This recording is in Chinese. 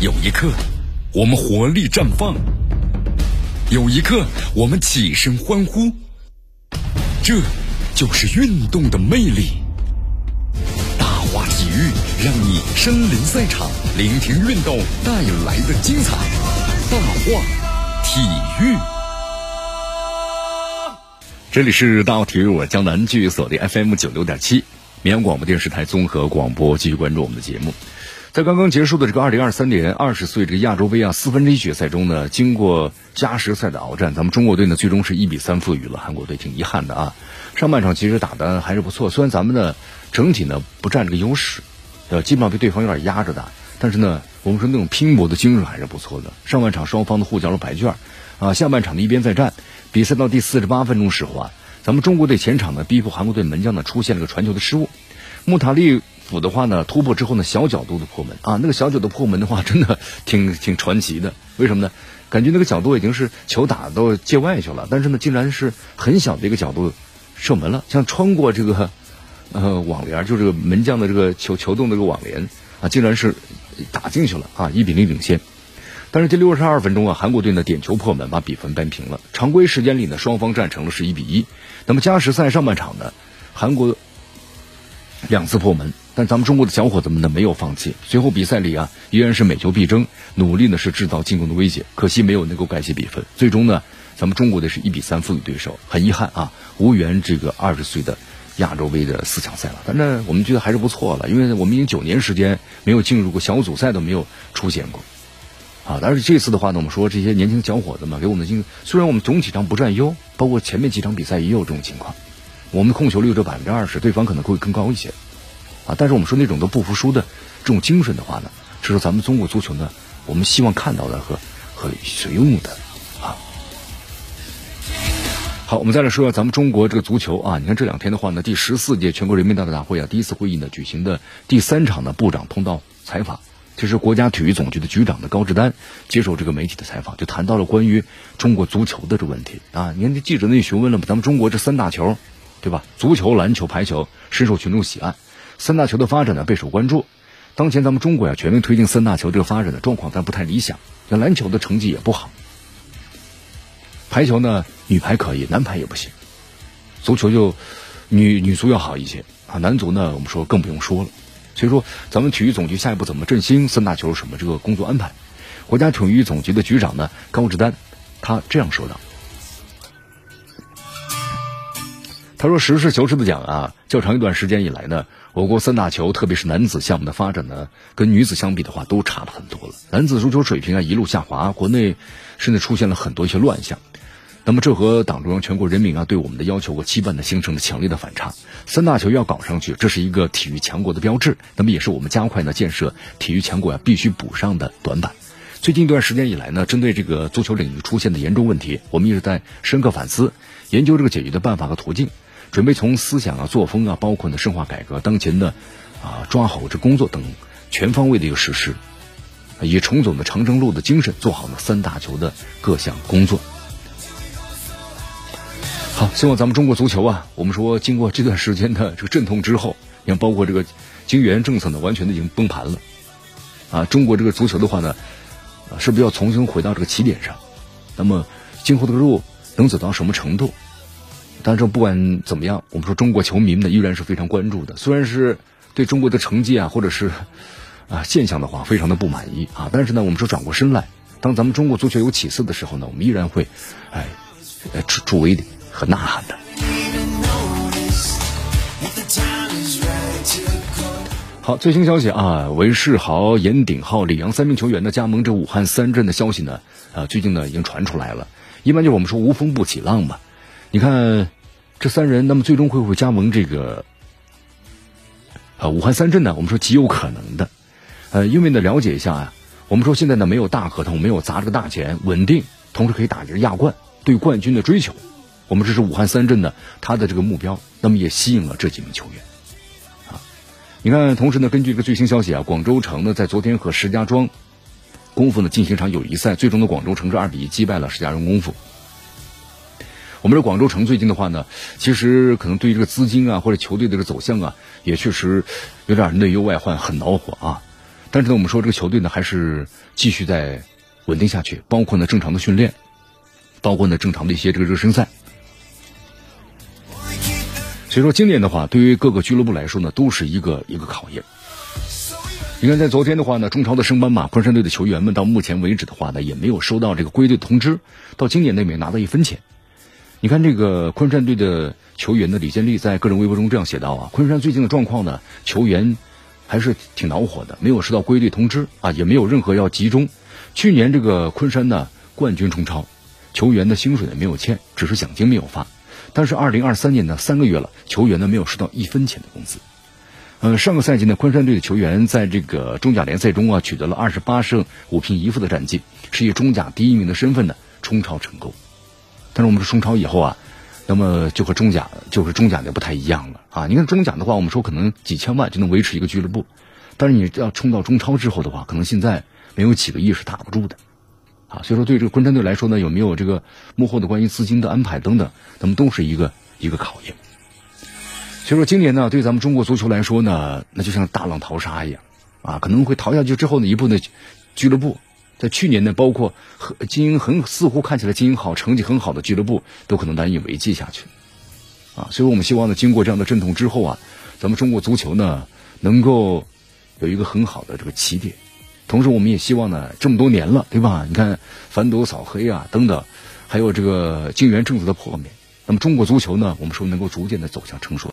有一刻，我们活力绽放；有一刻，我们起身欢呼。这就是运动的魅力。大话体育，让你身临赛场，聆听运动带来的精彩。大话体育，这里是大话体育，我江南剧锁定 FM 九六点七，绵阳广播电视台综合广播，继续关注我们的节目。在刚刚结束的这个二零二三年二十岁这个亚洲杯啊四分之一决赛中呢，经过加时赛的鏖战，咱们中国队呢最终是一比三负于了韩国队，挺遗憾的啊。上半场其实打的还是不错，虽然咱们呢整体呢不占这个优势，呃，基本上被对方有点压着打，但是呢，我们说那种拼搏的精神还是不错的。上半场双方的互交了白卷，啊，下半场的一边再战，比赛到第四十八分钟时候啊，咱们中国队前场呢逼迫韩国队门将呢出现了个传球的失误，穆塔利。府的话呢，突破之后呢，小角度的破门啊，那个小角度破门的话，真的 挺挺传奇的。为什么呢？感觉那个角度已经是球打到界外去了，但是呢，竟然是很小的一个角度射门了，像穿过这个 呃网帘，就这个门将的这个球球洞的这个网帘啊，竟然是打进去了啊，一比零领先。但是第六十二分钟啊，韩国队呢点球破门，把比分扳平了。常规时间里呢，双方战成了是一比一。那么加时赛上半场呢，韩国两次破门。但咱们中国的小伙子们呢没有放弃，随后比赛里啊依然是每球必争，努力呢是制造进攻的威胁，可惜没有能够改写比分。最终呢，咱们中国队是一比三负于对手，很遗憾啊，无缘这个二十岁的亚洲杯的四强赛了。反正我们觉得还是不错了，因为我们已经九年时间没有进入过小组赛都没有出现过啊。但是这次的话呢，我们说这些年轻小伙子们给我们进，虽然我们总体上不占优，包括前面几场比赛也有这种情况，我们的控球率只有百分之二十，对方可能会更高一些。啊，但是我们说那种都不服输的这种精神的话呢，是说咱们中国足球呢，我们希望看到的和和使用的啊。好，我们再来说说咱们中国这个足球啊，你看这两天的话呢，第十四届全国人民代表大会啊第一次会议呢举行的第三场的部长通道采访，这是国家体育总局的局长的高志丹接受这个媒体的采访，就谈到了关于中国足球的这个问题啊。你看这记者呢也询问了咱们中国这三大球，对吧？足球、篮球、排球深受群众喜爱。三大球的发展呢备受关注，当前咱们中国呀全面推进三大球这个发展的状况，但不太理想。像篮球的成绩也不好，排球呢女排可以，男排也不行。足球就女女足要好一些啊，男足呢我们说更不用说了。所以说咱们体育总局下一步怎么振兴三大球什么这个工作安排？国家体育总局的局长呢高志丹，他这样说道。他说：“实事求是的讲啊，较长一段时间以来呢，我国三大球，特别是男子项目的发展呢，跟女子相比的话，都差了很多了。男子足球水平啊一路下滑，国内甚至出现了很多一些乱象。那么这和党中央、全国人民啊对我们的要求和期盼呢，形成了强烈的反差。三大球要搞上去，这是一个体育强国的标志，那么也是我们加快呢建设体育强国啊必须补上的短板。最近一段时间以来呢，针对这个足球领域出现的严重问题，我们一直在深刻反思，研究这个解决的办法和途径。”准备从思想啊、作风啊，包括呢深化改革，当前的啊抓好这工作等全方位的一个实施，以重走的长征路的精神，做好呢三大球的各项工作。好，希望咱们中国足球啊，我们说经过这段时间的这个阵痛之后，你看包括这个金元政策呢，完全的已经崩盘了啊。中国这个足球的话呢，是不是要重新回到这个起点上？那么今后这个路能走到什么程度？但是不管怎么样，我们说中国球迷呢依然是非常关注的。虽然是对中国的成绩啊，或者是啊现象的话，非常的不满意啊，但是呢，我们说转过身来，当咱们中国足球有起色的时候呢，我们依然会哎助助威和呐喊的。好，最新消息啊，韦世豪、严鼎浩、李阳三名球员呢加盟这武汉三镇的消息呢，啊，最近呢已经传出来了。一般就是我们说无风不起浪嘛。你看，这三人，那么最终会不会加盟这个啊武汉三镇呢？我们说极有可能的，呃，因为呢了解一下啊，我们说现在呢没有大合同，没有砸这个大钱，稳定，同时可以打这个亚冠，对冠军的追求，我们这是武汉三镇呢他的这个目标，那么也吸引了这几名球员啊。你看，同时呢，根据这个最新消息啊，广州城呢在昨天和石家庄功夫呢进行一场友谊赛，最终的广州城是二比一击败了石家庄功夫。我们这广州城最近的话呢，其实可能对于这个资金啊，或者球队的这个走向啊，也确实有点内忧外患，很恼火啊。但是呢，我们说这个球队呢还是继续在稳定下去，包括呢正常的训练，包括呢正常的一些这个热身赛。所以说今年的话，对于各个俱乐部来说呢，都是一个一个考验。你看，在昨天的话呢，中超的升班马昆山队的球员们到目前为止的话呢，也没有收到这个归队通知，到今年内没拿到一分钱。你看这个昆山队的球员的李建立在个人微博中这样写道啊，昆山最近的状况呢，球员还是挺恼火的，没有收到归队通知啊，也没有任何要集中。去年这个昆山呢冠军冲超，球员的薪水呢没有欠，只是奖金没有发。但是二零二三年呢三个月了，球员呢没有收到一分钱的工资。呃，上个赛季呢，昆山队的球员在这个中甲联赛中啊，取得了二十八胜五平一负的战绩，是以中甲第一名的身份呢冲超成功。但是我们说中超以后啊，那么就和中甲就和中甲的不太一样了啊。你看中甲的话，我们说可能几千万就能维持一个俱乐部，但是你要冲到中超之后的话，可能现在没有几个亿是打不住的啊。所以说，对这个昆山队来说呢，有没有这个幕后的关于资金的安排等等，那么都是一个一个考验。所以说，今年呢，对咱们中国足球来说呢，那就像大浪淘沙一样，啊，可能会淘下去之后呢，一部分俱乐部，在去年呢，包括经营很似乎看起来经营好、成绩很好的俱乐部，都可能难以为继下去，啊，所以我们希望呢，经过这样的阵痛之后啊，咱们中国足球呢，能够有一个很好的这个起点，同时我们也希望呢，这么多年了，对吧？你看反赌扫黑啊，等等，还有这个金元政策的破灭，那么中国足球呢，我们说能够逐渐的走向成熟。